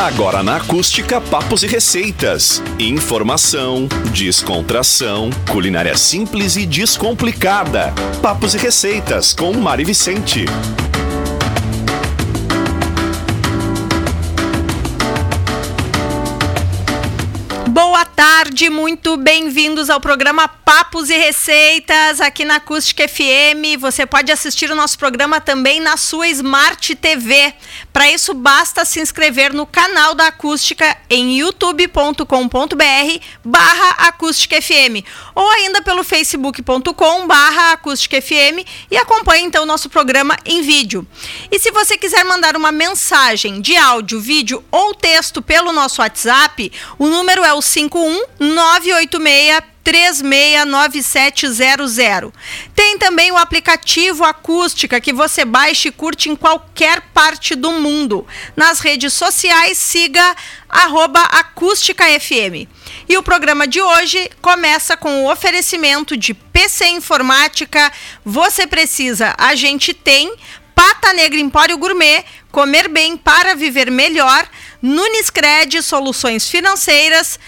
Agora na Acústica Papos e Receitas. Informação, descontração, culinária simples e descomplicada. Papos e Receitas com Mari Vicente. Tarde, muito bem-vindos ao programa Papos e Receitas aqui na Acústica FM. Você pode assistir o nosso programa também na sua Smart TV. Para isso, basta se inscrever no canal da Acústica em youtube.com.br barra Acústica FM ou ainda pelo facebook.com barra Acústica FM e acompanhe então o nosso programa em vídeo. E se você quiser mandar uma mensagem de áudio, vídeo ou texto pelo nosso WhatsApp, o número é o 51 986 369700. Tem também o aplicativo Acústica que você baixa e curte em qualquer parte do mundo. Nas redes sociais, siga arroba Acústica FM. E o programa de hoje começa com o oferecimento de PC Informática. Você precisa, a gente tem. Pata Negra Empório Gourmet, comer bem para viver melhor. Nunes Cred, soluções financeiras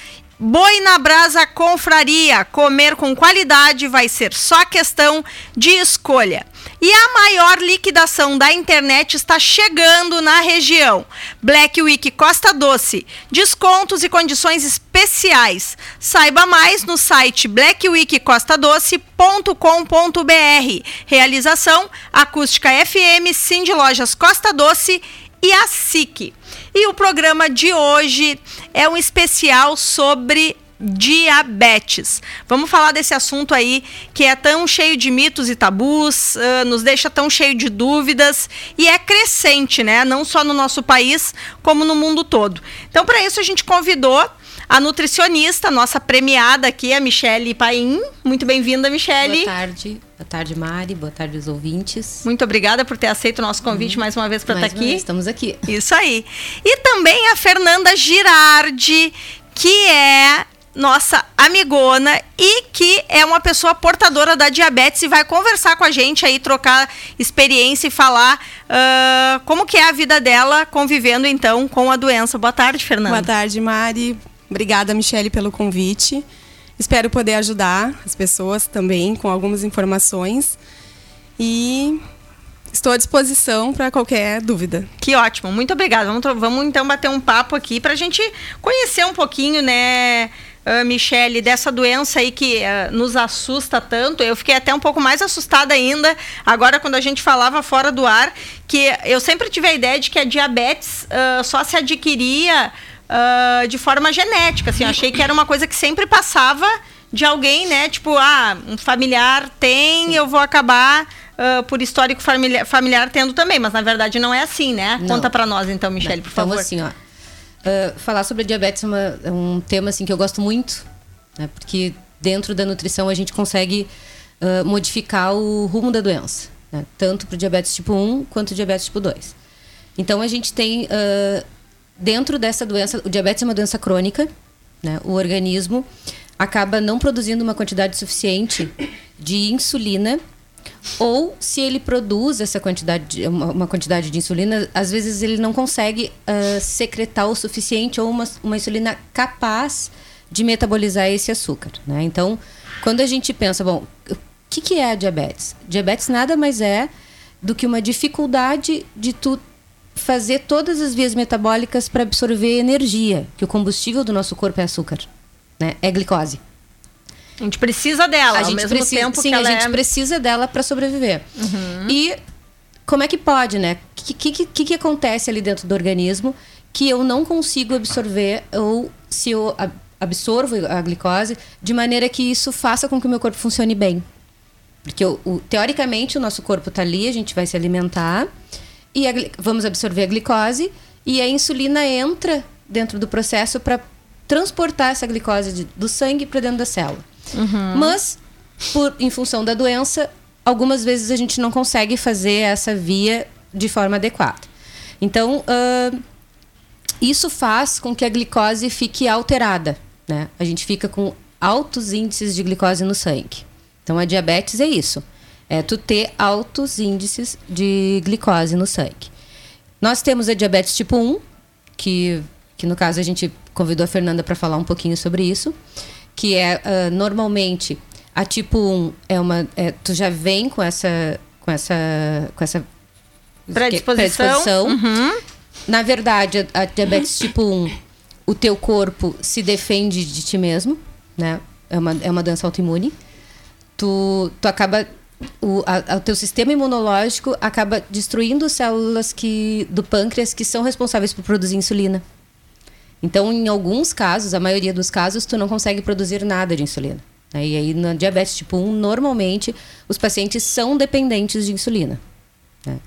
Boi na Brasa Confraria. Comer com qualidade vai ser só questão de escolha. E a maior liquidação da internet está chegando na região. Black Week Costa Doce. Descontos e condições especiais. Saiba mais no site blackweekcostadoce.com.br. Realização Acústica FM, Cindy Lojas Costa Doce e a SIC. E o programa de hoje é um especial sobre diabetes. Vamos falar desse assunto aí que é tão cheio de mitos e tabus, uh, nos deixa tão cheio de dúvidas e é crescente, né? Não só no nosso país, como no mundo todo. Então, para isso, a gente convidou a nutricionista, nossa premiada aqui, a Michele Paim. Muito bem-vinda, Michele. Boa tarde. Boa tarde, Mari. Boa tarde, os ouvintes. Muito obrigada por ter aceito o nosso convite hum. mais uma vez para estar tá aqui. Vez, estamos aqui. Isso aí. E também a Fernanda Girardi, que é nossa amigona e que é uma pessoa portadora da diabetes e vai conversar com a gente aí, trocar experiência e falar uh, como que é a vida dela convivendo então com a doença. Boa tarde, Fernanda. Boa tarde, Mari. Obrigada, Michele, pelo convite. Espero poder ajudar as pessoas também com algumas informações. E estou à disposição para qualquer dúvida. Que ótimo, muito obrigada. Vamos, vamos então bater um papo aqui para a gente conhecer um pouquinho, né? Uh, Michele, dessa doença aí que uh, nos assusta tanto. Eu fiquei até um pouco mais assustada ainda agora quando a gente falava fora do ar, que eu sempre tive a ideia de que a diabetes uh, só se adquiria uh, de forma genética. Assim, eu achei que era uma coisa que sempre passava de alguém, né? Tipo, ah, um familiar tem, eu vou acabar uh, por histórico familiar, familiar tendo também. Mas na verdade não é assim, né? Não. Conta para nós então, Michelle, por então, favor. assim, ó. Uh, falar sobre diabetes é, uma, é, um tema assim que eu gosto muito, né? Porque dentro da nutrição a gente consegue uh, modificar o rumo da doença, né? tanto para diabetes tipo 1 quanto o diabetes tipo 2. Então a gente tem dentro dessa doença, o diabetes é uma doença crônica, né? O organismo acaba não produzindo uma quantidade suficiente de insulina ou se ele produz essa quantidade, uma, quantidade de insulina, às vezes ele não consegue uh, secretar o suficiente ou uma, uma insulina capaz de metabolizar esse açúcar. Né? Então, quando a gente pensa, bom, o que, que é a diabetes? Diabetes nada mais é do que uma dificuldade de tu fazer todas as vias metabólicas para absorver energia, que o combustível do nosso corpo é açúcar, né? É glicose. A gente precisa dela, a mesmo precisa, tempo sim, a gente é... precisa dela para sobreviver. Uhum. E como é que pode, né? O que, que, que, que acontece ali dentro do organismo que eu não consigo absorver ou se eu absorvo a glicose de maneira que isso faça com que o meu corpo funcione bem? Porque o, o, teoricamente o nosso corpo está ali, a gente vai se alimentar e a, vamos absorver a glicose e a insulina entra dentro do processo para transportar essa glicose de, do sangue para dentro da célula. Uhum. Mas, por, em função da doença, algumas vezes a gente não consegue fazer essa via de forma adequada. Então, uh, isso faz com que a glicose fique alterada. Né? A gente fica com altos índices de glicose no sangue. Então, a diabetes é isso é tu ter altos índices de glicose no sangue. Nós temos a diabetes tipo 1, que que no caso a gente convidou a Fernanda para falar um pouquinho sobre isso, que é uh, normalmente a tipo 1 é uma é, tu já vem com essa com essa com essa predisposição, predisposição. Uhum. na verdade a, a diabetes tipo 1 o teu corpo se defende de ti mesmo né é uma, é uma doença autoimune tu, tu acaba o, a, o teu sistema imunológico acaba destruindo células que, do pâncreas que são responsáveis por produzir insulina. Então, em alguns casos, a maioria dos casos, tu não consegue produzir nada de insulina. Né? E aí, na diabetes tipo 1, normalmente, os pacientes são dependentes de insulina. Né?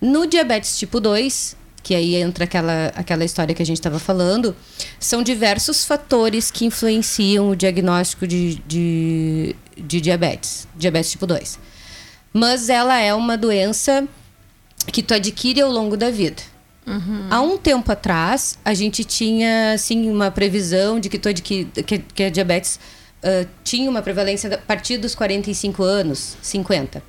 No diabetes tipo 2, que aí entra aquela, aquela história que a gente estava falando, são diversos fatores que influenciam o diagnóstico de, de, de diabetes, diabetes tipo 2. Mas ela é uma doença que tu adquire ao longo da vida. Uhum. Há um tempo atrás, a gente tinha assim, uma previsão de que, tu adquire, que, que a diabetes uh, tinha uma prevalência a partir dos 45 anos, 50.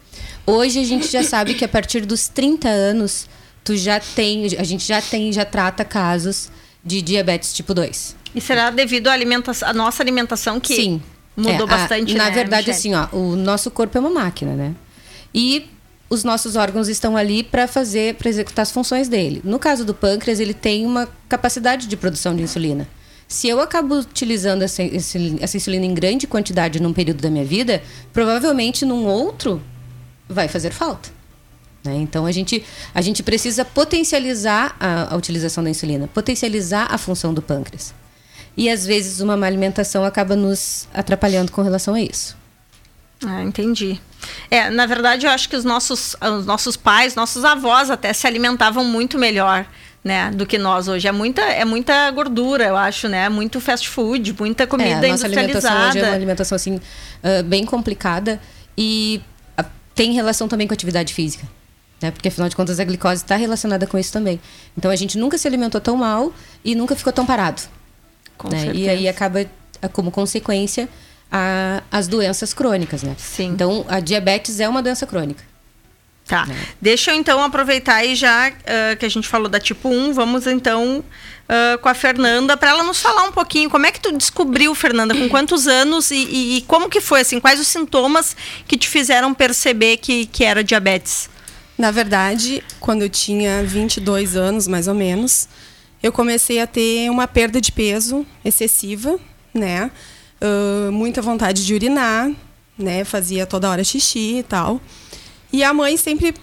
Hoje a gente já sabe que a partir dos 30 anos, tu já tem, a gente já tem, já trata casos de diabetes tipo 2. E será devido à alimentação, à nossa alimentação que Sim. mudou é, bastante, a, Na né, verdade, Michele? assim, ó, o nosso corpo é uma máquina, né? E os nossos órgãos estão ali para fazer, para executar as funções dele. No caso do pâncreas, ele tem uma capacidade de produção de insulina. Se eu acabo utilizando essa, essa insulina em grande quantidade num período da minha vida, provavelmente num outro vai fazer falta. Né? Então a gente, a gente precisa potencializar a, a, utilização da insulina, potencializar a função do pâncreas. E às vezes uma má alimentação acaba nos atrapalhando com relação a isso. Ah, entendi. É, na verdade, eu acho que os nossos, os nossos pais, nossos avós até se alimentavam muito melhor. Né, do que nós hoje. É muita, é muita gordura, eu acho, né? Muito fast food, muita comida é, a nossa industrializada. alimentação hoje é uma alimentação assim, uh, bem complicada e uh, tem relação também com a atividade física. Né? Porque afinal de contas a glicose está relacionada com isso também. Então a gente nunca se alimentou tão mal e nunca ficou tão parado. Com né? certeza. E aí acaba, como consequência, a, as doenças crônicas, né? Sim. Então, a diabetes é uma doença crônica. Tá. Deixa eu então aproveitar e já uh, que a gente falou da tipo 1, vamos então uh, com a Fernanda para ela nos falar um pouquinho como é que tu descobriu, Fernanda, com quantos anos e, e, e, como que foi, assim, quais os sintomas que te fizeram perceber que, que era diabetes? Na verdade, quando eu tinha 22 anos, mais ou menos, eu comecei a ter uma perda de peso excessiva, né? Uh, muita vontade de urinar, né? Fazia toda hora xixi e tal. E a mãe sempre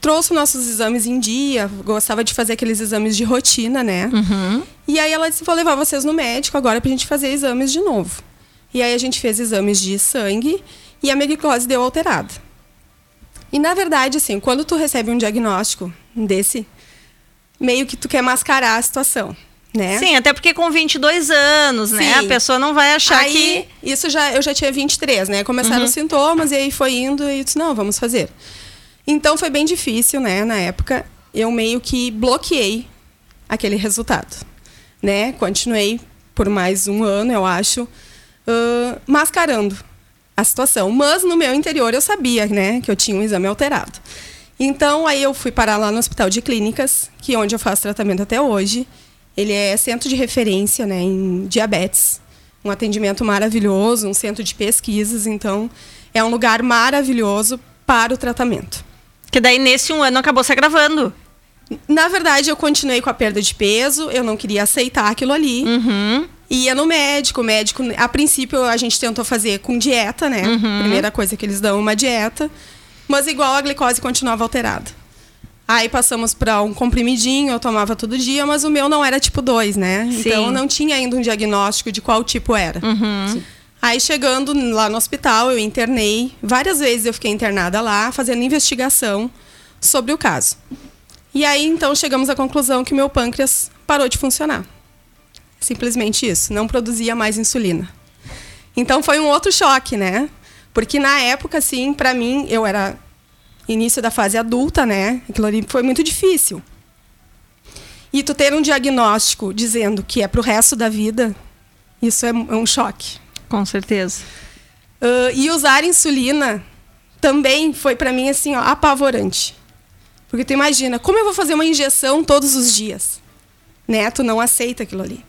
trouxe nossos exames em dia, gostava de fazer aqueles exames de rotina, né? Uhum. E aí ela disse: vou levar vocês no médico agora pra gente fazer exames de novo. E aí a gente fez exames de sangue e a minha glicose deu alterada. E na verdade, assim, quando tu recebe um diagnóstico desse, meio que tu quer mascarar a situação. Né? Sim, até porque com 22 anos, né? A Sim. pessoa não vai achar aí, que. Isso já, eu já tinha 23, né? Começaram os sintomas e aí foi indo e eu disse, não, vamos fazer. Então foi bem difícil, né? Na época, eu meio que bloqueei aquele resultado, né? Continuei por mais um ano, eu acho, ãh, mascarando a situação. Mas no meu interior eu sabia, né? Que eu tinha um exame alterado. Então aí eu fui parar lá no Hospital de Clínicas, que é onde eu faço tratamento até hoje. Ele é centro de referência né, em diabetes. Um atendimento maravilhoso, um centro de pesquisas. Então, é um lugar maravilhoso para o tratamento. Que daí nesse um ano acabou se agravando. Na verdade, eu continuei com a perda de peso, eu não queria aceitar aquilo ali. Uhum. Ia no médico, o médico, a princípio a gente tentou fazer com dieta, né? Primeira coisa que eles dão uma dieta, mas igual a glicose continuava alterada. Aí passamos para um comprimidinho, eu tomava todo dia, mas o meu não era tipo 2, né? Sim. Então não tinha ainda um diagnóstico de qual tipo era. Uhum. Aí chegando lá no hospital, eu internei. Várias vezes eu fiquei internada lá, fazendo investigação sobre o caso. E aí então chegamos à conclusão que meu pâncreas parou de funcionar. Simplesmente isso, não produzia mais insulina. Então foi um outro choque, né? Porque na época, assim, para mim, eu era início da fase adulta, né? Aquilo ali foi muito difícil. E tu ter um diagnóstico dizendo que é pro resto da vida, isso é, é um choque. Com certeza. Ah, e usar insulina também foi para mim assim, ó, apavorante. Porque tu imagina, como eu vou fazer uma injeção todos os dias? né? Tu não aceita aquilo ali.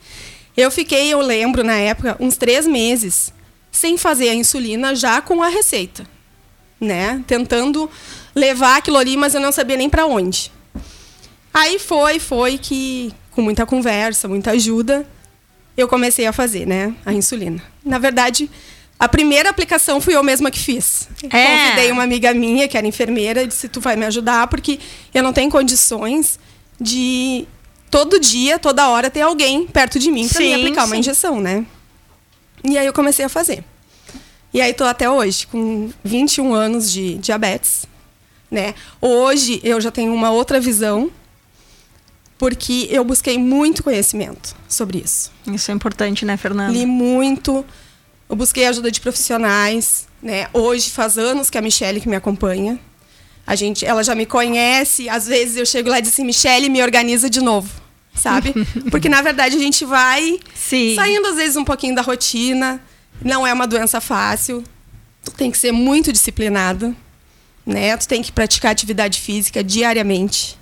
Eu fiquei, eu lembro, na época, uns três meses sem fazer a insulina já com a receita, né? Tentando levar aquilo ali, mas eu não sabia nem para onde. Aí foi, foi que com muita conversa, muita ajuda, eu comecei a fazer, né, a insulina. Na verdade, a primeira aplicação fui eu mesma que fiz. É. Convidei uma amiga minha, que era enfermeira, e disse: Tu vai me ajudar, porque eu não tenho condições de todo dia, toda hora, ter alguém perto de mim para me Sim, aplicar uma sim. injeção, né? E aí eu comecei a fazer. E aí tô até hoje, com 21 anos de diabetes, né? Hoje eu já tenho uma outra visão, porque eu busquei muito conhecimento sobre isso. Isso é importante, né, Fernanda? Li muito, eu busquei ajuda de profissionais, né? Hoje faz anos que a Michelle que me acompanha. A gente, ela já me conhece, às vezes eu chego lá e digo assim, Michelle, me organiza de novo, sabe? Porque na verdade a gente vai Sim. saindo às vezes um pouquinho da rotina. Não é uma doença fácil. Tu tem que ser muito disciplinado, né? Tu tem que praticar atividade física diariamente.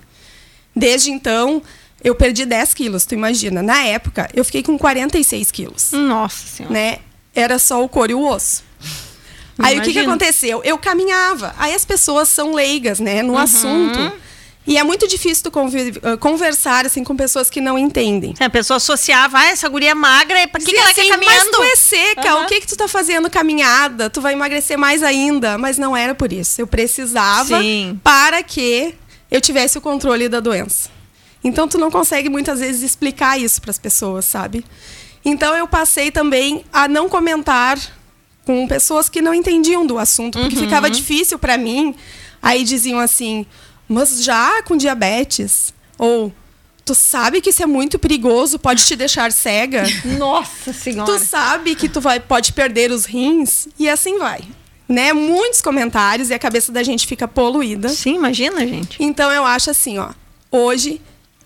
Desde então, eu perdi 10 quilos, tu imagina. Na época, eu fiquei com 46 quilos, Nossa Senhora. né? Era só o couro e o osso. Aí o que, que aconteceu? Eu caminhava. Aí as pessoas são leigas, né, no assunto. E é muito difícil tu eh, conversar assim com pessoas que não entendem. A pessoa associava, ah, essa guria é magra, pra que, que ela assim, quer caminhando? Mas tu é seca, Aham. o que que tu tá fazendo caminhada? Tu vai emagrecer mais ainda. Mas não era por isso. Eu precisava Sim. para que eu tivesse o controle da doença. Então tu não consegue muitas vezes explicar isso para as pessoas, sabe? Então eu passei também a não comentar com pessoas que não entendiam do assunto, porque ficava difícil para mim. Aí diziam assim: "Mas já com diabetes?" Ou Tu sabe que isso é muito perigoso, pode te deixar cega? Nossa Senhora. Tu sabe que tu vai, pode perder os rins e assim vai. Né? Muitos comentários e a cabeça da gente fica poluída. Sim, imagina, gente. Então eu acho assim, ó, hoje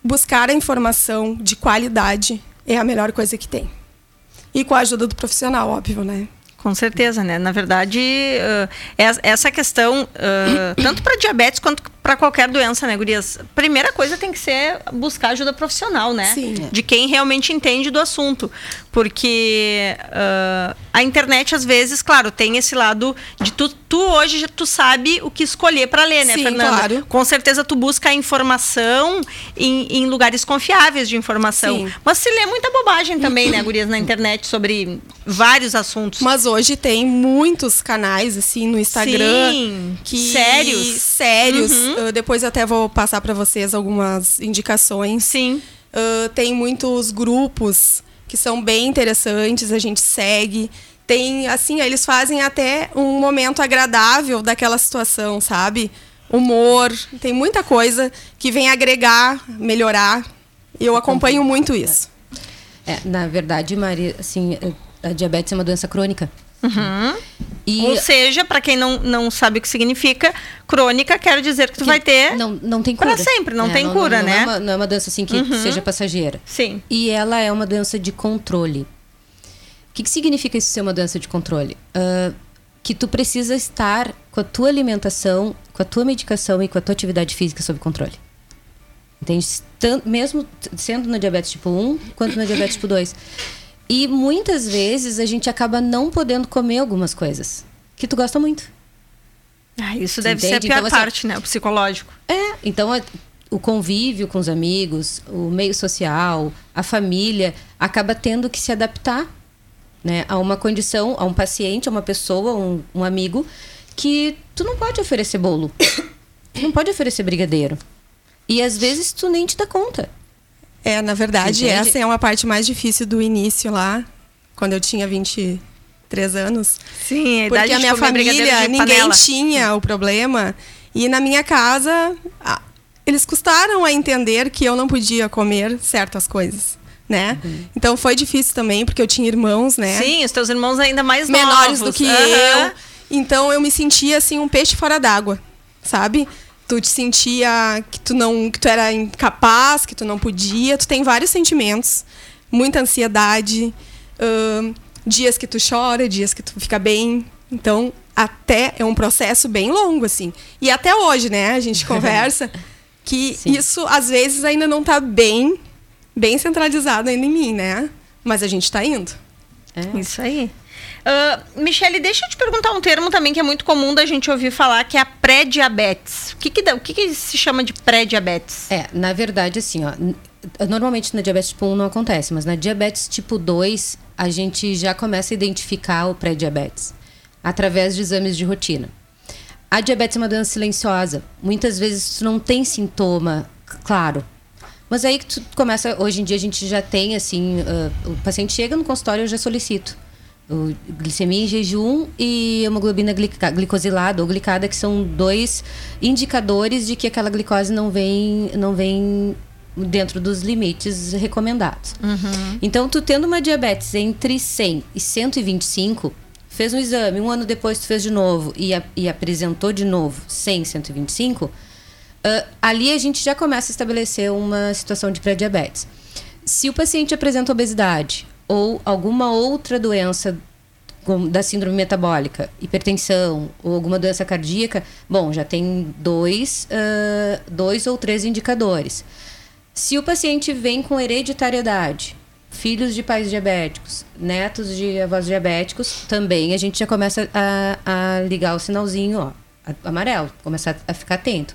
buscar a informação de qualidade é a melhor coisa que tem. E com a ajuda do profissional, óbvio, né? Com certeza, né? Na verdade, es- essa questão, eh, tanto para diabetes quanto para qualquer doença, né, Gurias? Primeira coisa tem que ser buscar ajuda profissional, né? Sim. De quem realmente entende do assunto. Porque eh, a internet, às vezes, claro, tem esse lado de tu, tu hoje já- tu sabe o que escolher para ler, né, Sim, Fernanda? claro. Com certeza tu busca a informação em, em lugares confiáveis de informação. Sim. Mas se lê muita bobagem também, né, Gurias, na internet sobre vários assuntos. Mas hoje tem muitos canais, assim, no Instagram. Sim, que sérios. Sérios. Uhum. Uh, depois eu até vou passar para vocês algumas indicações. Sim. Uh, tem muitos grupos que são bem interessantes, a gente segue. Tem, assim, eles fazem até um momento agradável daquela situação, sabe? Humor, tem muita coisa que vem agregar, melhorar. Eu acompanho muito isso. É, na verdade, Maria, assim, a diabetes é uma doença crônica. E Ou seja, para quem não, não sabe o que significa, crônica quer dizer que tu vai ter. não, não tem cura. sempre, não tem cura, não né? É uma, não é uma doença assim que seja passageira. Sim. E ela é uma doença de controle. O que, que significa isso ser uma doença de controle? Ah, que tu precisa estar com a tua alimentação, com a tua medicação e com a tua atividade física sob controle. Entende? Tan- mesmo sendo na diabetes tipo 1, quanto na diabetes tipo 2. E muitas vezes a gente acaba não podendo comer algumas coisas que tu gosta muito. Ah, isso deve ser a entende? pior Então, assim, parte, né? O psicológico. É, então o convívio com os amigos, o meio social, a família acaba tendo que se adaptar, né, a uma condição, a um paciente, a uma pessoa, um, um amigo que tu não pode oferecer bolo, tu não pode oferecer brigadeiro e às vezes tu nem te dá conta. É, na verdade, Entende? essa é uma parte mais difícil do início lá, quando eu tinha 23 anos. Sim, a Porque a minha família, ninguém panela. tinha o problema. E na minha casa, eles custaram a entender que eu não podia comer certas coisas, né? Então foi difícil também, porque eu tinha irmãos, né? Sim, os teus irmãos ainda mais menores novos. do que Aham. eu. Então eu me sentia assim um peixe fora d'água, sabe? Tu te sentia que tu não, que tu era incapaz, que tu não podia. Tu tem vários sentimentos, muita ansiedade, ahn, dias que tu chora, dias que tu fica bem. Então até é um processo bem longo assim. E até hoje, né? A gente conversa que Sim. isso às vezes ainda não tá bem bem centralizado ainda em mim, né? Mas a gente está indo. É. Isso aí. Uh, Michele, deixa eu te perguntar um termo também que é muito comum da gente ouvir falar, que é a pré-diabetes. O, que, que, o que, que se chama de pré-diabetes? É, na verdade, assim, ó, normalmente na diabetes tipo 1 não acontece, mas na diabetes tipo 2 a gente já começa a identificar o pré-diabetes através de exames de rotina. A diabetes é uma doença silenciosa. Muitas vezes tu não tem sintoma claro. Mas aí que tu começa, hoje em dia a gente já tem assim, uh, o paciente chega no consultório eu já solicito o glicemia em jejum e hemoglobina glicosilada ou glicada, que são dois indicadores de que aquela glicose não vem, não vem dentro dos limites recomendados. Uhum. Então, tu tendo uma diabetes entre 100 e 125, fez um exame, um ano depois tu fez de novo e, a, e apresentou de novo 100, 125, uh, ali a gente já começa a estabelecer uma situação de pré-diabetes. Se o paciente apresenta obesidade ou alguma outra doença da síndrome metabólica, hipertensão ou alguma doença cardíaca, bom, já tem dois, uh, dois ou três indicadores. Se o paciente vem com hereditariedade, filhos de pais diabéticos, netos de avós diabéticos, também a gente já começa a, a ligar o sinalzinho ó, amarelo, começar a ficar atento.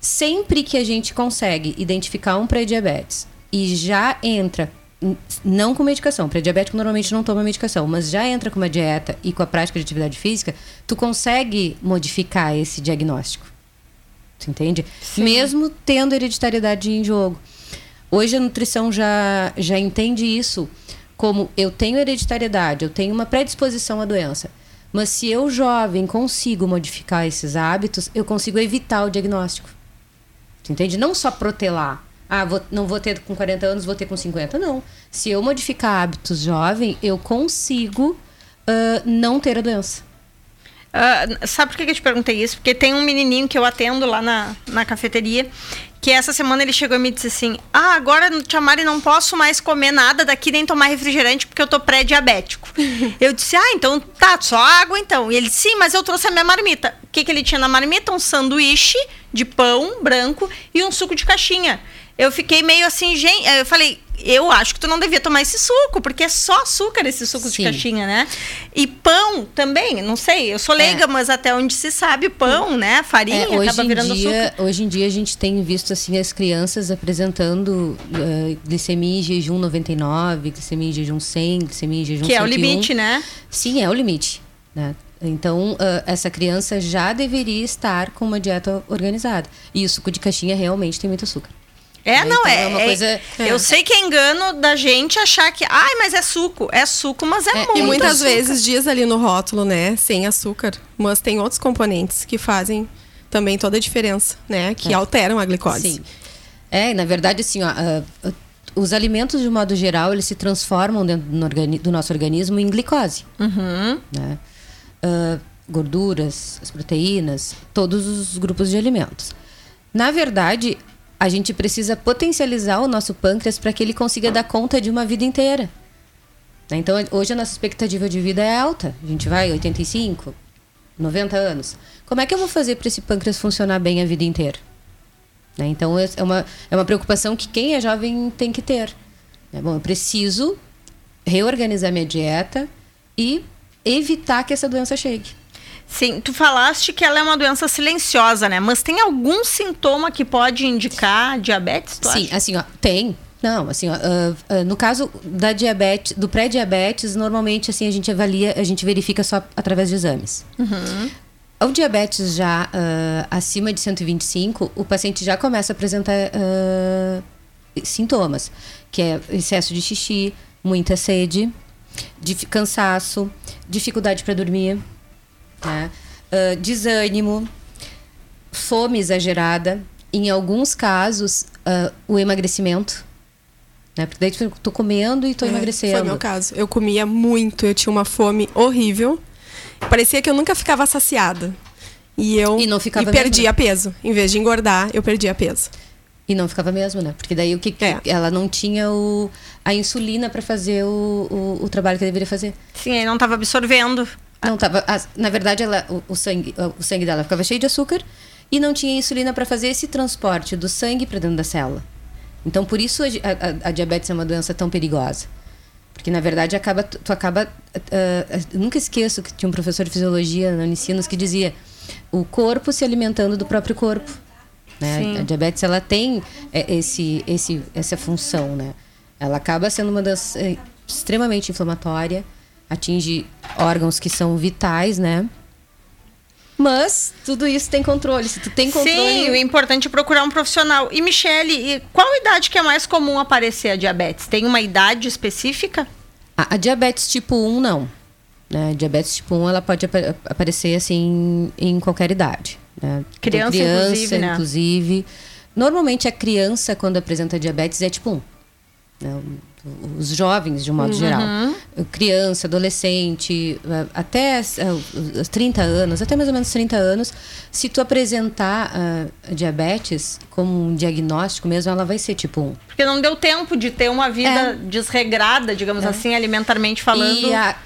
Sempre que a gente consegue identificar um pré-diabetes e já entra não com medicação. Pré-diabético normalmente não toma medicação, mas já entra com uma dieta e com a prática de atividade física, tu consegue modificar esse diagnóstico. Tu entende? Sim. Mesmo tendo hereditariedade em jogo. Hoje a nutrição já, já entende isso como eu tenho hereditariedade, eu tenho uma predisposição à doença. Mas se eu, jovem, consigo modificar esses hábitos, eu consigo evitar o diagnóstico. Tu entende? Não só protelar. Ah, vou, não vou ter com 40 anos, vou ter com 50. Não. Se eu modificar hábitos jovem, eu consigo uh, não ter a doença. Uh, sabe por que eu te perguntei isso? Porque tem um menininho que eu atendo lá na, na cafeteria que essa semana ele chegou e me disse assim: Ah, agora, Tia Mari, não posso mais comer nada daqui nem tomar refrigerante porque eu tô pré-diabético. eu disse: Ah, então tá, só água então. E ele disse: Sim, mas eu trouxe a minha marmita. O que, que ele tinha na marmita? Um sanduíche de pão branco e um suco de caixinha eu fiquei meio assim, gente. Eu falei, eu acho que tu não devia tomar esse suco, porque é só açúcar esse suco Sim. de caixinha, né? E pão também, não sei, eu sou leiga, é. mas até onde se sabe pão, né? Farinha é, acaba virando dia, açúcar. Hoje em dia a gente tem visto assim as crianças apresentando uh, glicemia em jejum 99, glicemia em jejum 100, glicemia em jejum Que 101. é o limite, né? Sim, é o limite, né? Então, uh, essa criança já deveria estar com uma dieta organizada. E o suco de caixinha realmente tem muito açúcar. É, então, não, é. é uma é, coisa, é, Eu sei que é engano da gente achar que, ai, mas é suco. É suco, mas é, é muito. E muitas açúcar. vezes diz ali no rótulo, né, sem açúcar. Mas tem outros componentes que fazem também toda a diferença, né? Que é. alteram a glicose. Sim. É, na verdade, assim, ó, uh, uh, os alimentos, de modo geral, eles se transformam dentro do, do nosso organismo em glicose. Uhum. Né? Uh, gorduras, as proteínas, todos os grupos de alimentos. Na verdade, a gente precisa potencializar o nosso pâncreas para que ele consiga dar conta de uma vida inteira. Né? Então, hoje a nossa expectativa de vida é alta. A gente vai 85, 90 anos. Como é que eu vou fazer para esse pâncreas funcionar bem a vida inteira? Né? Então, é uma, é uma preocupação que quem é jovem tem que ter. Né? Bom, eu preciso reorganizar minha dieta e evitar que essa doença chegue. Sim, tu falaste que ela é uma doença silenciosa, né? Mas tem algum sintoma que pode indicar diabetes? Sim, acha? assim, ó, tem. Não, assim, ó, uh, uh, no caso da diabetes, do pré-diabetes, normalmente assim a gente avalia, a gente verifica só através de exames. Uhum. O diabetes já uh, acima de 125, o paciente já começa a apresentar sintomas, que é excesso de xixi, muita sede, cansaço, dificuldade para dormir né? Uh, desânimo, fome exagerada, em alguns casos, uh, o emagrecimento. Né? Porque daí tu tô comendo e tô é, emagrecendo. Foi meu caso. Eu comia muito, eu tinha uma fome horrível. Parecia que eu nunca ficava saciada. E eu e não ficava e perdia mesmo. peso. Em vez de engordar, eu perdia peso. E não ficava mesmo, né? Porque daí o que, é. ela não tinha o, a insulina para fazer o, o, o, trabalho que deveria fazer. Sim, aí não estava absorvendo. Não, tava. Na verdade, ela, o, o, sangue, o sangue dela ficava cheio de açúcar e não tinha insulina para fazer esse transporte do sangue para dentro da célula. Então, por isso a, a, a diabetes é uma doença tão perigosa. Porque, na verdade, acaba, tu, acaba... Uh, nunca esqueço que tinha um professor de fisiologia na Unicinos que dizia o corpo se alimentando do próprio corpo. Né? A diabetes, ela tem é, esse, esse, essa função, né? Ela acaba sendo uma das... É, extremamente inflamatória, atinge órgãos que são vitais, né? Mas tudo isso tem controle. Se tu tem controle. Sim, o importante é procurar um profissional. E Michele, qual idade que é mais comum aparecer a diabetes? Tem uma idade específica? A, a diabetes tipo 1 não. Né? A diabetes tipo 1 ela pode ap aparecer assim em qualquer idade. Né? Criança, criança inclusive, né? inclusive. Normalmente a criança quando apresenta diabetes é tipo 1. Né? Os jovens de um modo uhum. geral. Criança, adolescente, eh, até os 30 anos, até mais ou menos 30 anos, se tu apresentar uh, diabetes como um diagnóstico mesmo, ela vai ser tipo 1. Porque não deu tempo de ter uma vida é. desregrada, digamos é. assim, alimentarmente falando. E a,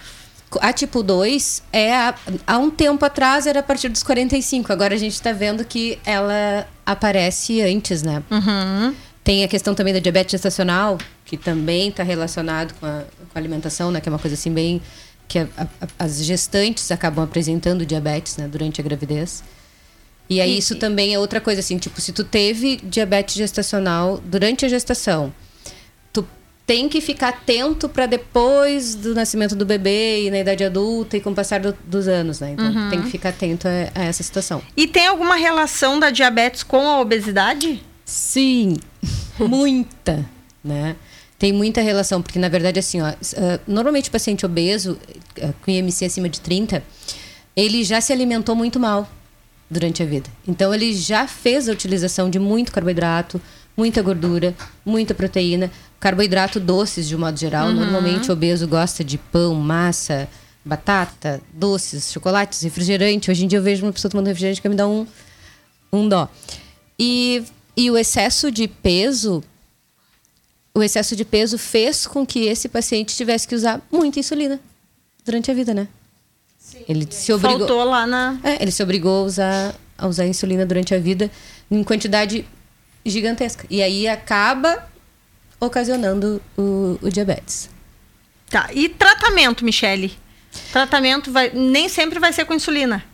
a tipo 2 é a, há um tempo atrás era a partir dos 45. Agora a gente está vendo que ela aparece antes, né? Uhum. Tem a questão também da diabetes gestacional, que também está relacionado com a, com a, alimentação, né? Que é uma coisa assim bem que a, a, as gestantes acabam apresentando diabetes, né? Durante a gravidez. E aí isso também é outra coisa assim, tipo, se tu teve diabetes gestacional durante a gestação, tu tem que ficar atento para depois do nascimento do bebê e na idade adulta e com o passar do, dos anos, né? Então uhum. tem que ficar atento a, a essa situação. E tem alguma relação da diabetes com a obesidade? Sim, muita, né? Tem muita relação, porque na verdade, assim, ó, uh, normalmente o paciente obeso, uh, com IMC acima de 30, ele já se alimentou muito mal durante a vida. Então, ele já fez a utilização de muito carboidrato, muita gordura, muita proteína, carboidrato doces de um modo geral. Uhum. Normalmente, o obeso gosta de pão, massa, batata, doces, chocolates, refrigerante. Hoje em dia, eu vejo uma pessoa tomando refrigerante que me dá um, um dó. E e o excesso de peso, o excesso de peso fez com que esse paciente tivesse que usar muita insulina durante a vida, né? Sim. Ele se obrigou. Faltou lá na. É, ele se obrigou a usar, a usar insulina durante a vida em quantidade gigantesca. E aí acaba ocasionando o, o diabetes. Tá. E tratamento, Michele? Tratamento vai, nem sempre vai ser com insulina.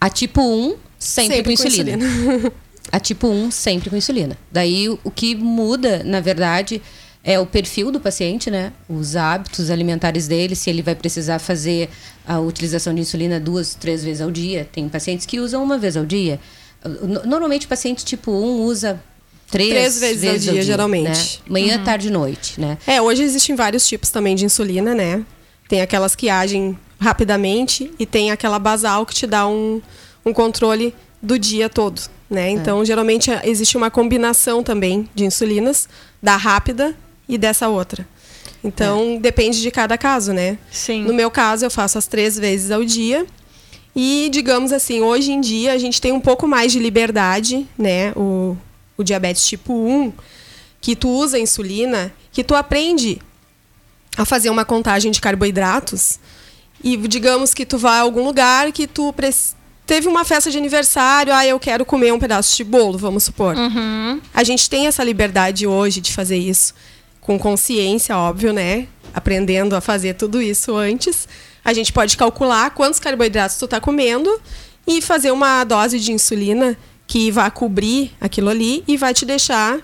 A tipo 1, sempre, sempre com, com insulina. insulina. A tipo 1 sempre com insulina. Daí o que muda, na verdade, é o perfil do paciente, né? Os hábitos alimentares dele, se ele vai precisar fazer a utilização de insulina duas, três vezes ao dia. Tem pacientes que usam uma vez ao dia. Normalmente o paciente tipo 1 usa três, três vezes, vezes, ao dia, ao dia geralmente. Né? Manhã, uhum. tarde e noite, né? É, hoje existem vários tipos também de insulina, né? Tem aquelas que agem rapidamente e tem aquela basal que te dá um, um controle do dia todo. Né? Então, é. geralmente existe uma combinação também de insulinas, da rápida e dessa outra. Então, é. depende de cada caso, né? Sim. No meu caso, eu faço as três vezes ao dia. E, digamos assim, hoje em dia a gente tem um pouco mais de liberdade, né? O, o diabetes tipo 1, que tu usa insulina, que tu aprende a fazer uma contagem de carboidratos. E digamos que tu vai a algum lugar que tu teve uma festa de aniversário, ah, eu quero comer um pedaço de bolo, vamos supor. Uhum. A gente tem essa liberdade hoje de fazer isso com consciência, óbvio, né? Aprendendo a fazer tudo isso antes. A gente pode calcular quantos carboidratos tu tá comendo e fazer uma dose de insulina que vai cobrir aquilo ali e vai te deixar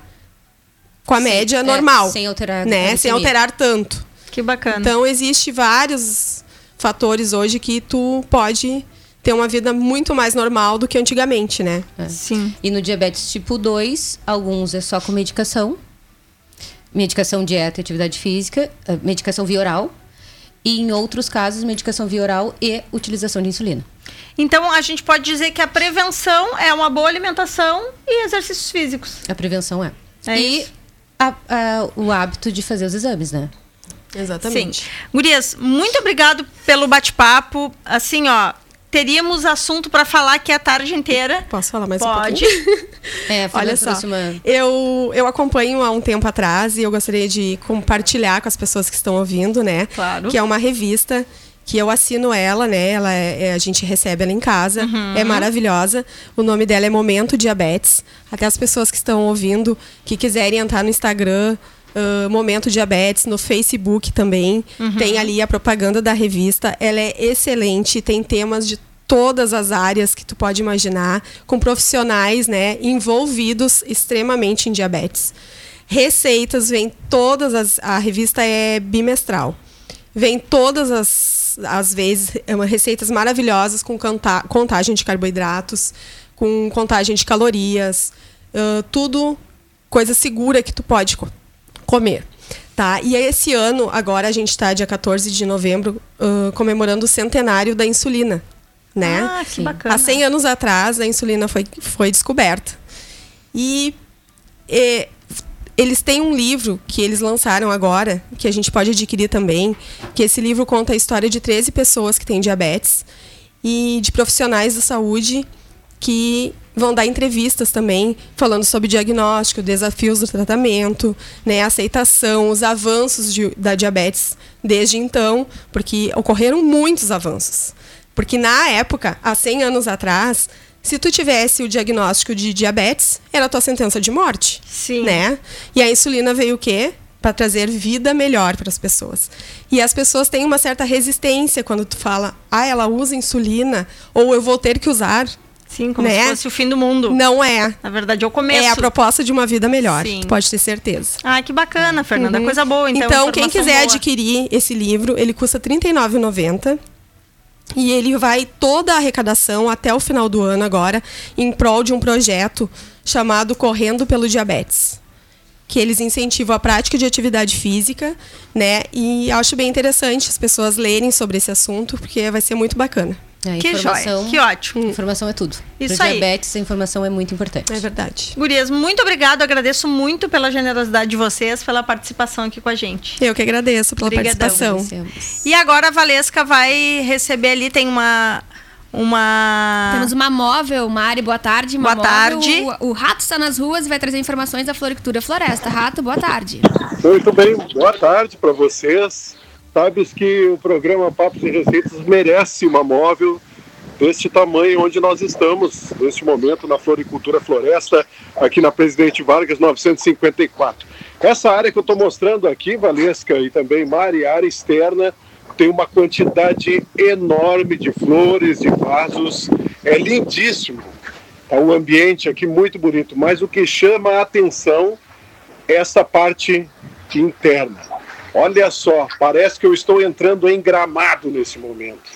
com a Sim, média é, normal, sem alterar, né? Sem alterar tanto. Que bacana. Então existe vários fatores hoje que tu pode ter uma vida muito mais normal do que antigamente, né? É. Sim. E no diabetes tipo 2, alguns é só com medicação. Medicação, dieta e atividade física, eh, medicação via oral. E em outros casos, medicação via oral e utilização de insulina. Então, a gente pode dizer que a prevenção é uma boa alimentação e exercícios físicos. A prevenção é. é e a, a, o hábito de fazer os exames, né? Exatamente. Sim. Gurias, muito obrigado pelo bate-papo. Assim, ó, teríamos assunto para falar aqui a tarde inteira. Posso falar mais Pode. um pouquinho? É, Olha só, próxima... eu, eu acompanho há um tempo atrás e eu gostaria de compartilhar com as pessoas que estão ouvindo, né? Claro. Que é uma revista que eu assino ela, né? Ela é, é, a gente recebe ela em casa, uhum. é maravilhosa. O nome dela é Momento Diabetes. Até as pessoas que estão ouvindo, que quiserem entrar no Instagram, uh, Momento Diabetes, no Facebook também, uhum. tem ali a propaganda da revista. Ela é excelente, tem temas de todas as áreas que tu pode imaginar, com profissionais, né, envolvidos extremamente em diabetes. Receitas, vem todas as. A revista é bimestral. Vem todas as, as vezes, é uma, receitas maravilhosas com canta, contagem de carboidratos, com contagem de calorias, uh, tudo coisa segura que tu pode comer. Tá? E esse ano, agora a gente está dia 14 de novembro, uh, comemorando o centenário da insulina. Né? Ah, que bacana. Há 100 anos atrás, a insulina foi, foi descoberta. E, e eles têm um livro que eles lançaram agora, que a gente pode adquirir também, que esse livro conta a história de 13 pessoas que têm diabetes e de profissionais da saúde que vão dar entrevistas também falando sobre diagnóstico, desafios do tratamento, né, aceitação, os avanços de, da diabetes desde então, porque ocorreram muitos avanços. Porque na época, há 100 anos atrás, se tu tivesse o diagnóstico de diabetes, era a tua sentença de morte. Sim. Né? E a insulina veio o quê? Para trazer vida melhor para as pessoas. E as pessoas têm uma certa resistência quando tu fala, ah, ela usa insulina, ou eu vou ter que usar. Sim, como né? se fosse o fim do mundo. Não é. Na verdade, é o começo. É a proposta de uma vida melhor. Sim. pode ter certeza. Ah, que bacana, Fernanda. Uhum. Coisa boa, então. Então, quem quiser boa. adquirir esse livro, ele custa R$ 39,90. E ele vai toda a arrecadação até o final do ano agora em prol de um projeto chamado Correndo pelo Diabetes. Que eles incentivam a prática de atividade física, né? E acho bem interessante as pessoas lerem sobre esse assunto, porque vai ser muito bacana. É, que joia, que ótimo. Informação é tudo. Isso Pro aí. diabetes, a informação é muito importante. É verdade. Gurias, muito obrigado. Agradeço muito pela generosidade de vocês, pela participação aqui com a gente. Eu que agradeço pela Obrigadão. participação. E agora a Valesca vai receber ali, tem uma uma. Temos uma móvel, Mari, boa tarde. Uma boa móvel. tarde. O, o, Rato está nas ruas e vai trazer informações da floricultura floresta. Rato, boa tarde. Muito bem, boa tarde para vocês. Sabes que o programa Papos e Receitas merece uma móvel deste tamanho onde nós estamos neste momento na floricultura floresta, aqui na Presidente Vargas 954. Essa área que eu estou mostrando aqui, Valesca e também Mari, área externa, tem uma quantidade enorme de flores, de vasos, é lindíssimo. É um ambiente aqui muito bonito, mas o que chama a atenção é essa parte interna. Olha só, parece que eu estou entrando em gramado nesse momento.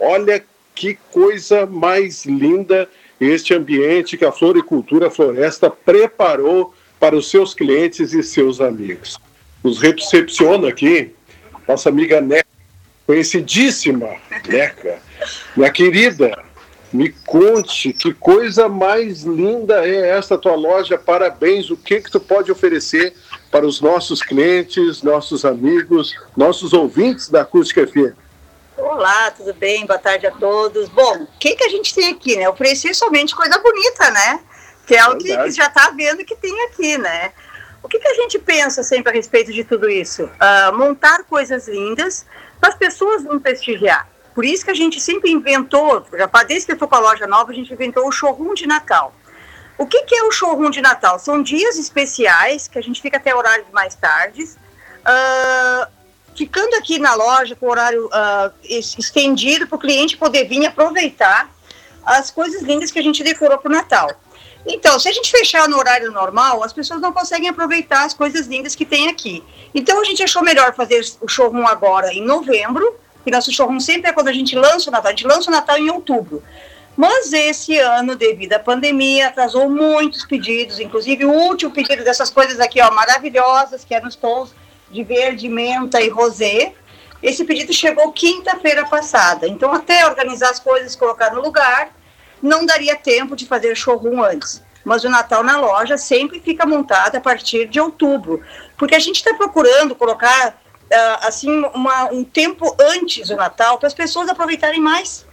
Olha que coisa mais linda este ambiente que a Floricultura Floresta preparou para os seus clientes e seus amigos. Nos recepciona aqui nossa amiga Neca, conhecidíssima Neca, minha querida. Me conte que coisa mais linda é esta tua loja. Parabéns. O que que tu pode oferecer para os nossos clientes, nossos amigos, nossos ouvintes da Acústica FM. Olá, tudo bem? Boa tarde a todos. Bom, o que, que a gente tem aqui, né? Oferecer somente coisa bonita, né? Que é o que, que já está vendo que tem aqui, né? O que, que a gente pensa sempre a respeito de tudo isso? Uh, montar coisas lindas para as pessoas não prestigiar. Por isso que a gente sempre inventou, já desde que eu estou com a loja nova, a gente inventou o showroom de Natal. O que, que, é o showroom de Natal? São dias especiais que a gente fica até horários mais tardes, uh, ficando aqui na loja com horário uh, estendido para o cliente poder vir aproveitar as coisas lindas que a gente decorou para o Natal. Então, se a gente fechar no horário normal, as pessoas não conseguem aproveitar as coisas lindas que tem aqui. Então, a gente achou melhor fazer o showroom agora em novembro, que nosso showroom sempre é quando a gente lança o Natal. A gente lança o Natal em outubro. Mas esse ano, devido à pandemia, atrasou muitos pedidos, inclusive o último pedido dessas coisas aqui, ó, maravilhosas, que eram os tons de verde, menta e rosé. Esse pedido chegou quinta-feira passada. Então, até organizar as coisas, colocar no lugar, não daria tempo de fazer showroom antes. Mas o Natal na loja sempre fica montado a partir de outubro, porque a gente está procurando colocar uh, assim uma, um tempo antes do Natal para as pessoas aproveitarem mais.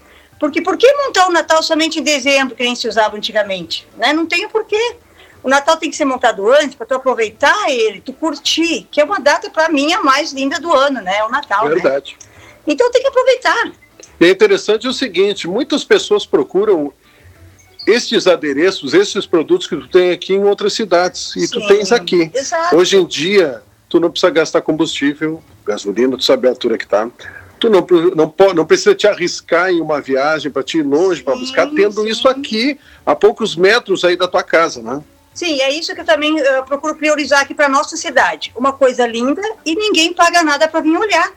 Porque por que montar o Natal somente em dezembro, que nem se usava antigamente? Né? Não tem o porquê. O Natal tem que ser montado antes para tu aproveitar ele, tu curtir, que é uma data para mim a mais linda do ano, né? O Natal. Né? Verdade. Né? Então tem que aproveitar. E é interessante o seguinte: muitas pessoas procuram estes adereços, esses produtos que tu tem aqui em outras cidades e Sim, tu tens aqui. Exato. Hoje em dia, tu não precisa gastar combustível, gasolina, tu sabe a altura que tá. Tu não, não, não precisa te arriscar em uma viagem para te ir longe para buscar, tendo sim. isso aqui a poucos metros aí da tua casa, né? Sim, é isso que eu também uh, procuro priorizar aqui para nossa cidade. Uma coisa linda e ninguém paga nada para vir olhar.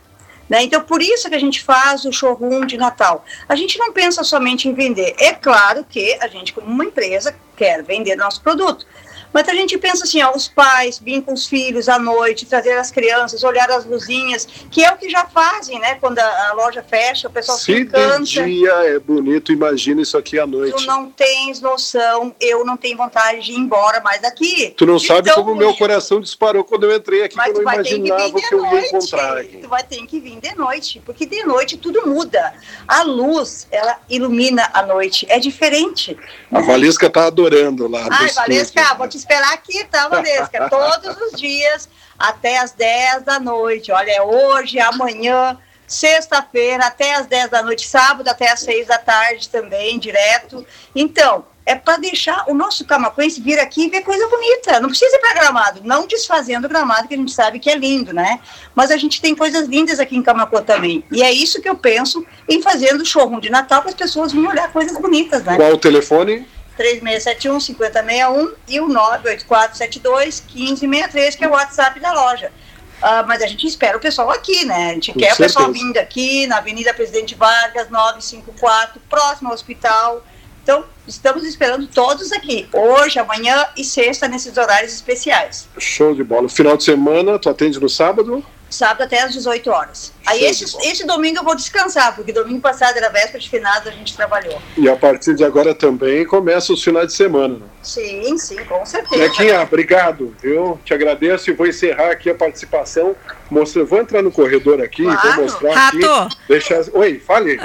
Né? Então, por isso que a gente faz o showroom de Natal. A gente não pensa somente em vender. É claro que a gente, como uma empresa, quer vender nosso produto. Mas a gente pensa assim, ó, os pais virem com os filhos à noite, trazer as crianças, olhar as luzinhas, que é o que já fazem, né? Quando a, a loja fecha, o pessoal se, se encanta. Se dia é bonito, imagina isso aqui à noite. Tu não tens noção, eu não tenho vontade de ir embora mais daqui. Tu não sabe como meu coração disparou quando eu entrei aqui, que eu não imaginava que, que eu ia encontrar aqui. Tu vai ter que vir de noite, porque de noite tudo muda. A luz, ela ilumina a noite, é diferente. A Valesca tá adorando lá. Ai, Valesca, vou te esperar aqui, tá, Valesca? Todos os dias, até as 10 da noite. Olha, é hoje, amanhã, sexta-feira, até as 10 da noite, sábado até as 6 da tarde também, direto. Então, é para deixar o nosso camacuense vir aqui e ver coisa bonita. Não precisa ir para gramado, não desfazendo o gramado, que a gente sabe que é lindo, né? Mas a gente tem coisas lindas aqui em Camacuã também. E é isso que eu penso em fazendo showroom de Natal para as pessoas virem olhar coisas bonitas, né? Qual o telefone? 3671 5061 e o 98472 1563, que é o WhatsApp da loja. Uh, mas a gente espera o pessoal aqui, né? A gente Com quer certeza. o pessoal vindo aqui na Avenida Presidente Vargas, 954, próximo ao hospital. Então, estamos esperando todos aqui, hoje, amanhã e sexta, nesses horários especiais. Show de bola. Final de semana, tu atende no sábado? Sábado até às 18 horas. Aí esse, esse domingo eu vou descansar, porque domingo passado era véspera de finados, a gente trabalhou. E a partir de agora também começa os finais de semana. Né? Sim, sim, com certeza. Nequinha, obrigado. Eu te agradeço e vou encerrar aqui a participação. Mostra, vou entrar no corredor aqui claro. vou mostrar Rato. aqui. Deixa... Oi, fale. Uh,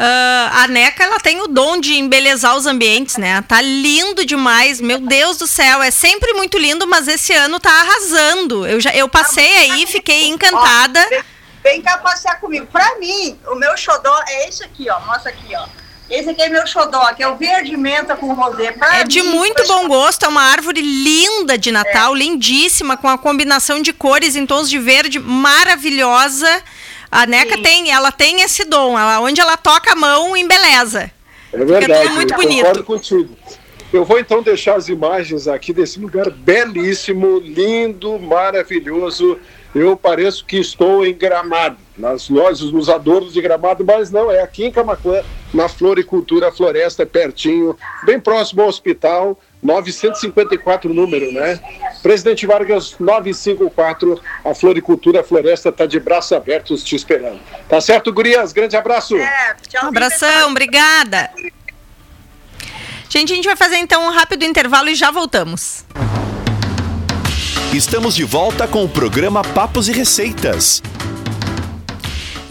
a Neca, ela tem o dom de embelezar os ambientes, né? Tá lindo demais. Meu Deus do céu, é sempre muito lindo, mas esse ano tá arrasando. Eu já eu passei aí, fiquei encantada. Vem, vem cá passear comigo. Pra mim, o meu xodó é esse aqui, ó. Mostra aqui, ó. Esse aqui é meu xodó, que é o verde menta com rosé. Pra é de muito bom gosto, é uma árvore linda de Natal, é. lindíssima, com a combinação de cores em tons de verde maravilhosa. A Neca Sim. tem, ela tem esse dom, ela, onde ela toca a mão, embeleza. É verdade, Fica tudo muito bonito. concordo contigo. Eu vou então deixar as imagens aqui desse lugar belíssimo, lindo, maravilhoso. Eu pareço que estou em Gramado, nas lojas, nos adornos de Gramado, mas não, é aqui em Camacuã, na Floricultura Floresta, pertinho, bem próximo ao hospital, 954 número, né? Presidente Vargas 954, a Floricultura Floresta está de braços abertos te esperando. Tá certo, Gurias? Grande abraço. É, tchau, um abração, obrigada. Gente, a gente vai fazer então um rápido intervalo e já voltamos. Estamos de volta com o programa Papos e Receitas.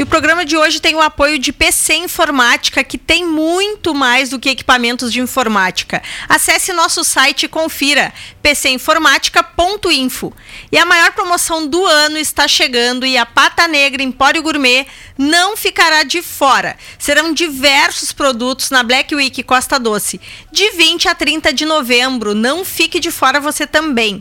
E o programa de hoje tem o apoio de PC Informática, que tem muito mais do que equipamentos de informática. Acesse nosso site e confira pcinformática.info. E a maior promoção do ano está chegando e a Pata Negra Empório Gourmet não ficará de fora. Serão diversos produtos na Black Week Costa Doce, de 20 a 30 de novembro. Não fique de fora você também.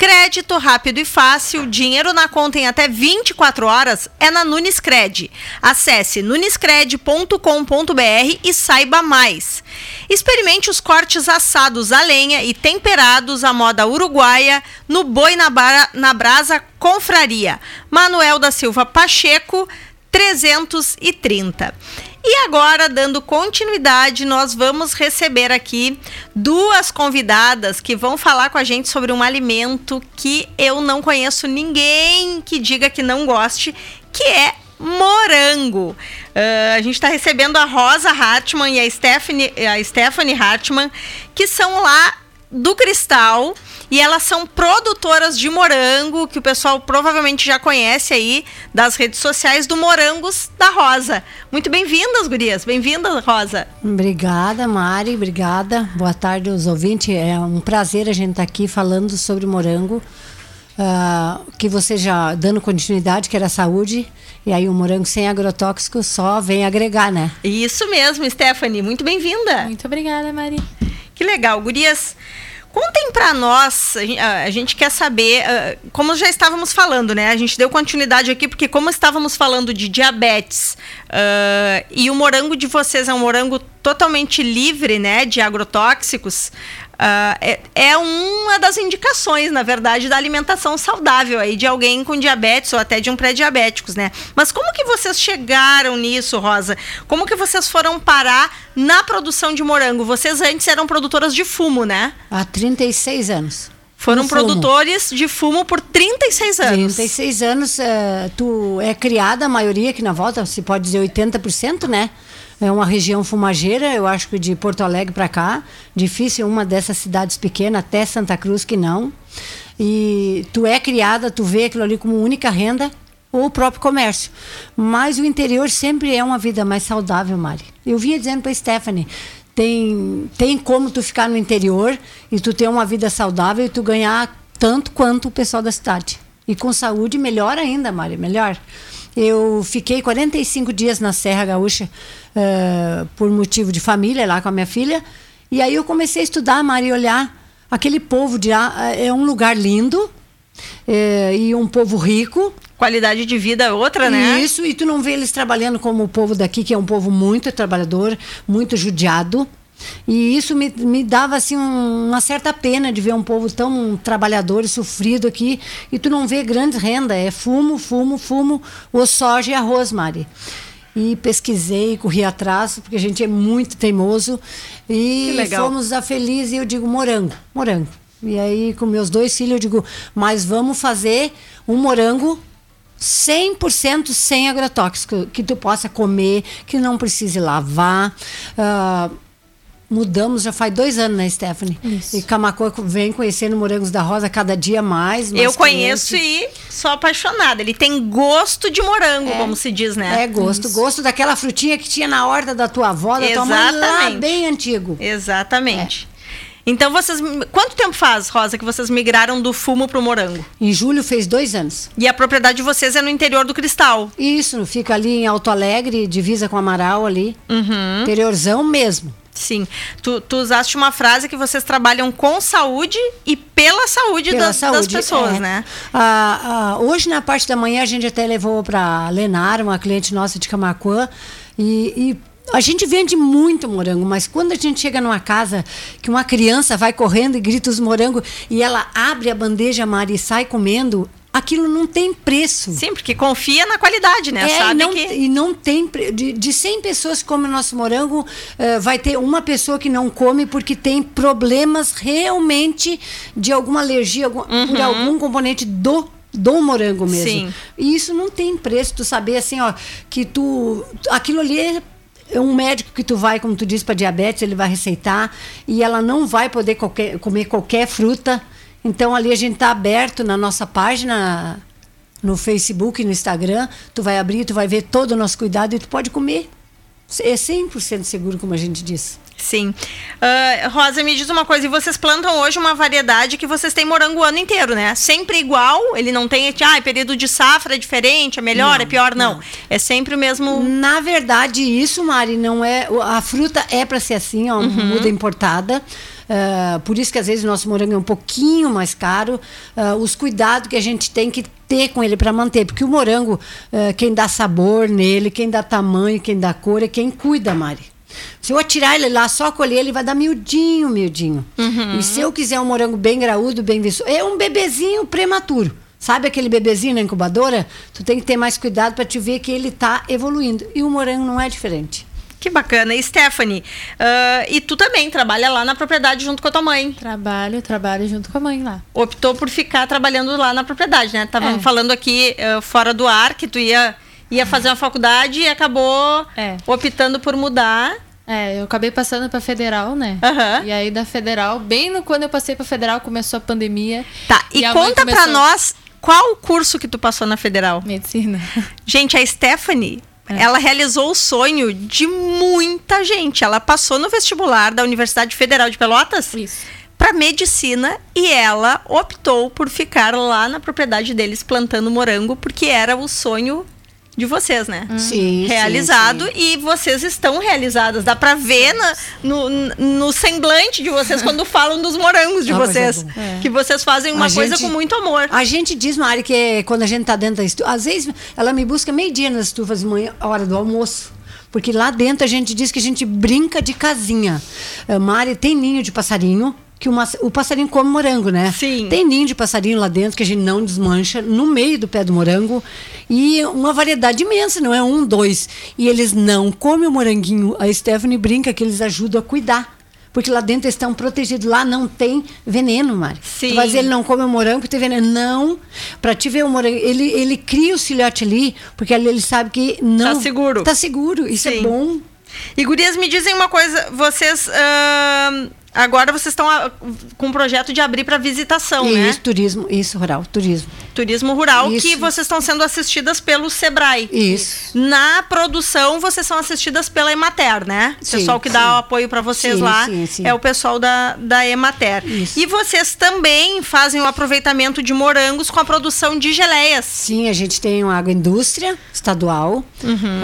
Crédito rápido e fácil, dinheiro na conta em até 24 horas é na Nunes Cred. Acesse nunescred.com.br e saiba mais. Experimente os cortes assados a lenha e temperados à moda uruguaia no Boi na, Bara, na Brasa Confraria. Manuel da Silva Pacheco, 330. E agora, dando continuidade, nós vamos receber aqui duas convidadas que vão falar com a gente sobre um alimento que eu não conheço ninguém que diga que não goste, que é morango. Uh, a gente está recebendo a Rosa Hartmann e a Stephanie, a Stephanie Hartmann, que são lá do Cristal. E elas são produtoras de morango, que o pessoal provavelmente já conhece aí das redes sociais do Morangos da Rosa. Muito bem-vindas, gurias. Bem-vinda, Rosa. Obrigada, Mari. Obrigada. Boa tarde aos ouvintes. É um prazer a gente estar tá aqui falando sobre morango. uh, que você já dando continuidade, que era saúde, e aí o morango sem agrotóxico só vem agregar, né? Isso mesmo, Stephanie. Muito bem-vinda. Muito obrigada, Mari. Que legal. Gurias, Contem para nós, a gente quer saber, como já estávamos falando, né? A gente deu continuidade aqui, porque como estávamos falando de diabetes, uh, e o morango de vocês é um morango totalmente livre, né, de agrotóxicos, Uh, é, é, uma das indicações, na verdade, da alimentação saudável aí de alguém com diabetes ou até de um pré-diabéticos, né? Mas como que vocês chegaram nisso, Rosa? Como que vocês foram parar na produção de morango? Vocês antes eram produtoras de fumo, né? Há 36 anos. Foram produtores de fumo por 36 anos. 36 anos, uh, tu é criada, a maioria aqui na volta, se pode dizer 80%, né? É uma região fumageira, eu acho que de Porto Alegre para cá. Difícil uma dessas cidades pequenas, até Santa Cruz que não. E tu é criada, tu vê aquilo ali como única renda ou o próprio comércio. Mas o interior sempre é uma vida mais saudável, Mari. Eu vinha dizendo para Stephanie, tem, tem como tu ficar no interior e tu ter uma vida saudável e tu ganhar tanto quanto o pessoal da cidade. E com saúde, melhor ainda, Mari, melhor. Eu fiquei 45 dias na Serra Gaúcha uh, por motivo de família, lá com a minha filha. E aí eu comecei a estudar, Mari, e olhar aquele povo de lá. É um lugar lindo é, e um povo rico. Qualidade de vida é outra, né? Isso, e tu não vê eles trabalhando como o povo daqui, que é um povo muito trabalhador, muito judiado. E isso me, me dava assim um, uma certa pena de ver um povo tão trabalhador e sofrido aqui e tu não vê grande renda, é fumo, fumo, fumo, o soja e arroz, Mari. E pesquisei, corri atrás, porque a gente é muito teimoso. E fomos a feliz e eu digo morango, morango. E aí com meus dois filhos eu digo, mas vamos fazer um morango 100% sem agrotóxico, que tu possa comer, que não precise lavar. Uh, mudamos já faz dois anos, né, Stephanie? Isso. E Camacuã vem conhecendo Morangos da Rosa cada dia mais. mais eu conheço e sou apaixonada. Ele tem gosto de morango, é, como se diz, né? É, gosto. Isso. Gosto daquela frutinha que tinha na horta da tua avó, da Exatamente. tua mãe, lá bem antigo. Exatamente. É. Então vocês. Quanto tempo faz, Rosa, que vocês migraram do fumo para o morango? Em julho fez dois anos. E a propriedade de vocês é no interior do Cristal? Isso, fica ali em Alto Alegre, divisa com Amaral ali. Uhum. Interiorzão mesmo. Sim. Tu, tu usaste uma frase que vocês trabalham com saúde e pela saúde, pela das, saúde das, pessoas, é. né? Ah, ah, hoje, na parte da manhã, a gente até levou para Lenar, uma cliente nossa de Camacuã, e, e a gente vende muito morango, mas quando a gente chega numa casa que uma criança vai correndo e grita os morangos e ela abre a bandeja, Mari, e sai comendo, aquilo não tem preço. Sim, porque confia na qualidade, né? É, Sabe e não, que... e não tem. De, de 100 pessoas que comem o nosso morango, uh, vai ter uma pessoa que não come porque tem problemas realmente de alguma alergia algum, uhum. por algum componente do do morango mesmo. Sim. E isso não tem preço, tu saber assim, ó, que tu aquilo ali é um médico que tu vai, como tu disse, para diabetes, ele vai receitar e ela não vai poder qualquer, comer qualquer fruta então ali a gente está aberto na nossa página no Facebook e no Instagram. Tu vai abrir, tu vai ver todo o nosso cuidado e tu pode comer. É 100% seguro, como a gente disse. Sim. Uh, Rosa, me diz uma coisa, e vocês plantam hoje uma variedade que vocês têm morango o ano inteiro, né? Sempre igual, ele não tem, ah, é período de safra é diferente, é melhor, não, é pior, não. não. É sempre o mesmo... Na verdade, isso, Mari, não é... A fruta é para ser assim, ó, uhum. muda importada. Uh, por isso que às vezes o nosso morango é um pouquinho mais caro. Uh, os cuidados que a gente tem que ter com ele para manter, porque o morango, uh, quem dá sabor nele, quem dá tamanho, quem dá cor, é quem cuida, Mari. Se eu atirar ele lá, só colher, ele vai dar miudinho, miudinho. Uhum. E se eu quiser um morango bem graúdo, bem visto, é um bebezinho prematuro. Sabe aquele bebezinho na incubadora? Tu tem que ter mais cuidado para te ver que ele está evoluindo. E o morango não é diferente. Que bacana. E Stephanie, uh, e tu também trabalha lá na propriedade junto com a tua mãe? Trabalho, trabalho junto com a mãe lá. Optou por ficar trabalhando lá na propriedade, né? Tava é. falando aqui uh, fora do ar que tu ia, ia fazer uma faculdade e acabou é. optando por mudar. É, eu acabei passando para federal, né? Uhum. E aí da federal, bem no, quando eu passei para federal, começou a pandemia. Tá, e, e conta começou... para nós qual o curso que tu passou na federal? Medicina. Gente, a Stephanie é. Ela realizou o sonho de muita gente. Ela passou no vestibular da Universidade Federal de Pelotas. Isso. para medicina e ela optou por ficar lá na propriedade deles plantando morango porque era o sonho de vocês, né? Sim, Realizado sim, e vocês estão realizadas. Dá pra ver na- no, no semblante de vocês quando falam dos morangos de Ah, é vocês. bom. Que vocês fazem uma A coisa gente- com muito amor. A gente diz, Mari, que é quando a gente tá dentro da estufa, às vezes ela me busca meio-dia nas estufas de manhã, hora do almoço. Porque lá dentro a gente diz que a gente brinca de casinha. Ah, Mari, tem ninho de passarinho, que o, mas- o passarinho come morango, né? Sim. Tem ninho de passarinho lá dentro que a gente não desmancha, no meio do pé do morango. E uma variedade imensa, não é um, dois. E eles não comem o moranguinho. A Stephanie brinca que eles ajudam a cuidar. Porque lá dentro eles estão protegidos. Lá não tem veneno, Mari. Sim. Tu vai dizer, ele não come o morango porque tem veneno. Não. Pra te ver o morango, ele, ele cria o filhote ali, porque ali ele sabe que não. Tá seguro. Tá seguro. Isso Sim. é bom. E gurias, me dizem uma coisa, vocês ahn, agora vocês estão ah, com um projeto de abrir para visitação, né? Isso, turismo, isso, rural, turismo. Turismo rural, Isso. que vocês estão sendo assistidas pelo Sebrae. Isso. Na produção, vocês são assistidas pela Emater, né? O pessoal que sim. dá o apoio para vocês Sim, lá sim, é o pessoal da, da Emater. Isso. E vocês também fazem o aproveitamento de morangos com a produção de geleias. Sim, a gente tem uma agroindústria estadual.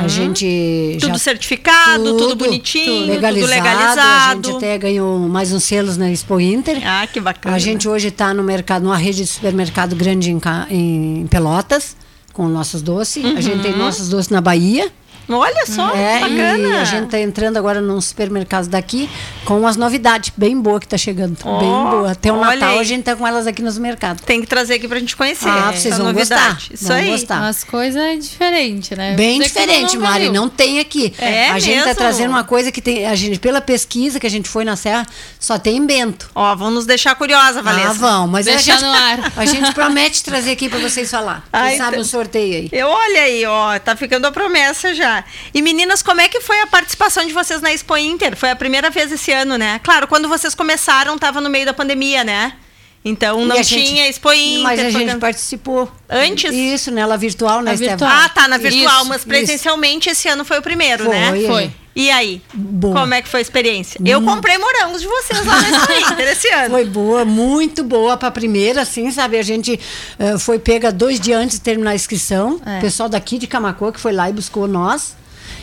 A gente Uhum. Tudo já certificado, tudo, bonitinho, legalizado. tudo A legalizado. gente até ganhou mais uns selos na Expo Inter. Ah, que bacana. A gente hoje está no mercado, numa rede de supermercado grande em, em Pelotas, com nossos doces. A gente tem nossos doces na Bahia. Olha só, é, bacana. E a gente está entrando agora num supermercado daqui com umas novidades bem boas que tá chegando. Ó, bem boa. Até o Natal aí. a gente tá com elas aqui nos mercados. Tem que trazer aqui pra gente conhecer. Ah, essa vocês vão novidade. gostar, Isso vão aí. gostar. Umas coisas diferentes, né? Bem todo diferente, mundo Mari. viu. Não tem aqui. É a gente está mesmo? trazendo uma coisa que tem. A gente, pela pesquisa que a gente foi na Serra, só tem em Bento. Ó, vão nos deixar curiosa, Valesca. Ah, vão, mas a Deixar gente, no ar. a gente promete trazer aqui para vocês falar. Ah, Quem sabe então- um sorteio aí. Eu, olha aí, ó, tá ficando a promessa já. E meninas, como é que foi a participação de vocês na Expo Inter? Foi a primeira vez esse ano, né? Claro, quando vocês começaram, tava no meio da pandemia, né? Então não gente- tinha Expo Inter. Mas a gente participou. Antes? Isso, nela virtual, né, virtual. Ah, tá, na virtual, Isso, mas isso. presencialmente esse ano foi o primeiro, Foi, né? Foi. E aí? Boa. Hum. Como é que foi a experiência? Eu comprei morangos de vocês lá Expo Inter esse ano. Foi boa, muito boa para a primeira, assim, sabe? A gente eh, foi pega dois dias antes de terminar a inscrição. É. O pessoal daqui de Camacô que foi lá e buscou nós.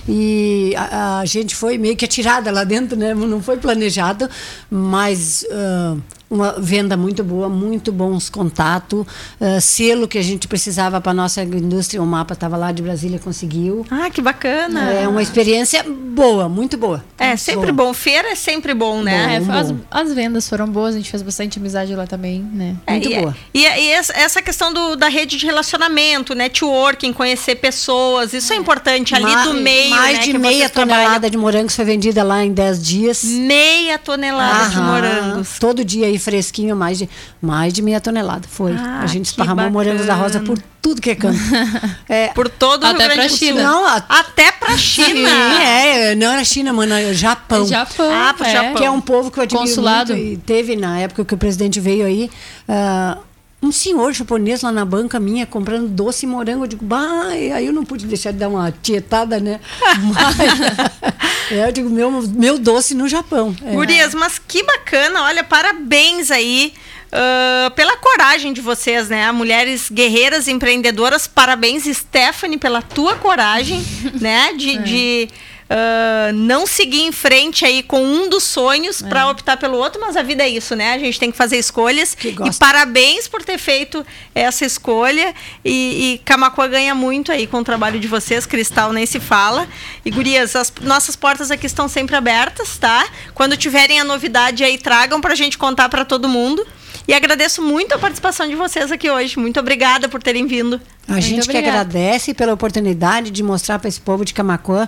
E a, a gente foi meio que atirada lá dentro, né? Não foi planejado, mas ah, uma venda muito boa, muito bons contatos, ah, selo que a gente precisava para nossa indústria, o mapa estava lá de Brasília, conseguiu. Ah, que bacana. É uma experiência boa, muito boa. É, sempre Boa. bom. Feira é sempre bom, né? É, Bom, as, bom. as vendas foram boas, a gente fez bastante amizade lá também, né? É, Muito e, boa. E, e essa- questão do- da rede de relacionamento, networking, conhecer pessoas, isso é importante ali Ma- do meio, Mais né, de que meia tonelada trabalham. de morangos foi vendida lá em 10 dias. Meia tonelada de Aham. morangos. Todo dia aí fresquinho, mais de, mais de meia tonelada. Foi. Ah, a gente esparramou morangos da rosa por tudo que é canto. é, Por todo o Até Rio Grande pra do Sul. China. Não, a- Até pra China. Sim, é, não era China, mano, era Japão. Japão. Ah, pro é. Japão. Que é um povo que eu admiro Consulado. muito. E teve, na época que o presidente veio aí, ah, um senhor japonês lá na banca minha comprando doce e morango. Eu digo, bah, aí eu não pude deixar de dar uma tietada, né? Mas, é, eu digo, meu, meu doce no Japão. É. Gurias, mas que bacana, olha, parabéns aí ah, pela coragem de vocês, né? Mulheres guerreiras, empreendedoras, parabéns, Stephanie, pela tua coragem, né? É. De, ah, não seguir em frente aí com um dos sonhos É. pra optar pelo outro, mas a vida é isso, né? A gente tem que fazer escolhas. Que E parabéns por ter feito essa escolha. E, e Camacuã ganha muito aí com o trabalho de vocês, Cristal nem se fala. E gurias, as nossas portas aqui estão sempre abertas, tá? Quando tiverem a novidade aí, tragam pra gente contar pra todo mundo. E agradeço muito a participação de vocês aqui hoje. Muito obrigada por terem vindo. A gente que obrigada. agradece pela oportunidade de mostrar para esse povo de Camacuã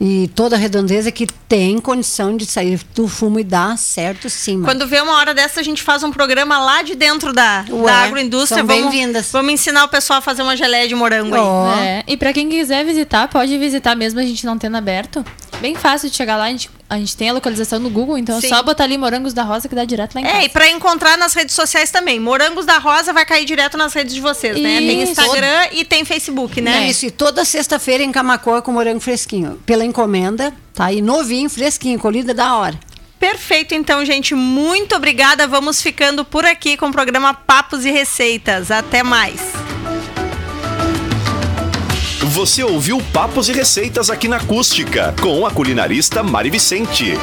e toda a redondeza que tem condição de sair do fumo e dar certo sim. mano. Quando vê uma hora dessa, a gente faz um programa lá de dentro da, Ué, da agroindústria. são bem-vindas. vamos ensinar o pessoal a fazer uma geleia de morango aí. Ó, É, e pra quem quiser visitar, pode visitar mesmo a gente não tendo aberto. Bem fácil de chegar lá, a gente, a gente tem a localização no Google, então Sim. é só botar ali Morangos da Rosa que dá direto lá em casa. É, e pra encontrar nas redes sociais também. Morangos da Rosa vai cair direto nas redes de vocês, né? Tem Isso. Instagram e tem Facebook, né? Isso, e toda sexta-feira em Camacuã com morango fresquinho. Pela encomenda, tá aí novinho, fresquinho, colhida da hora. Perfeito, então, gente. Muito obrigada. Vamos ficando por aqui com o programa Papos e Receitas. Até mais. Você ouviu Papos e Receitas aqui na Acústica, com a culinarista Mari Vicente.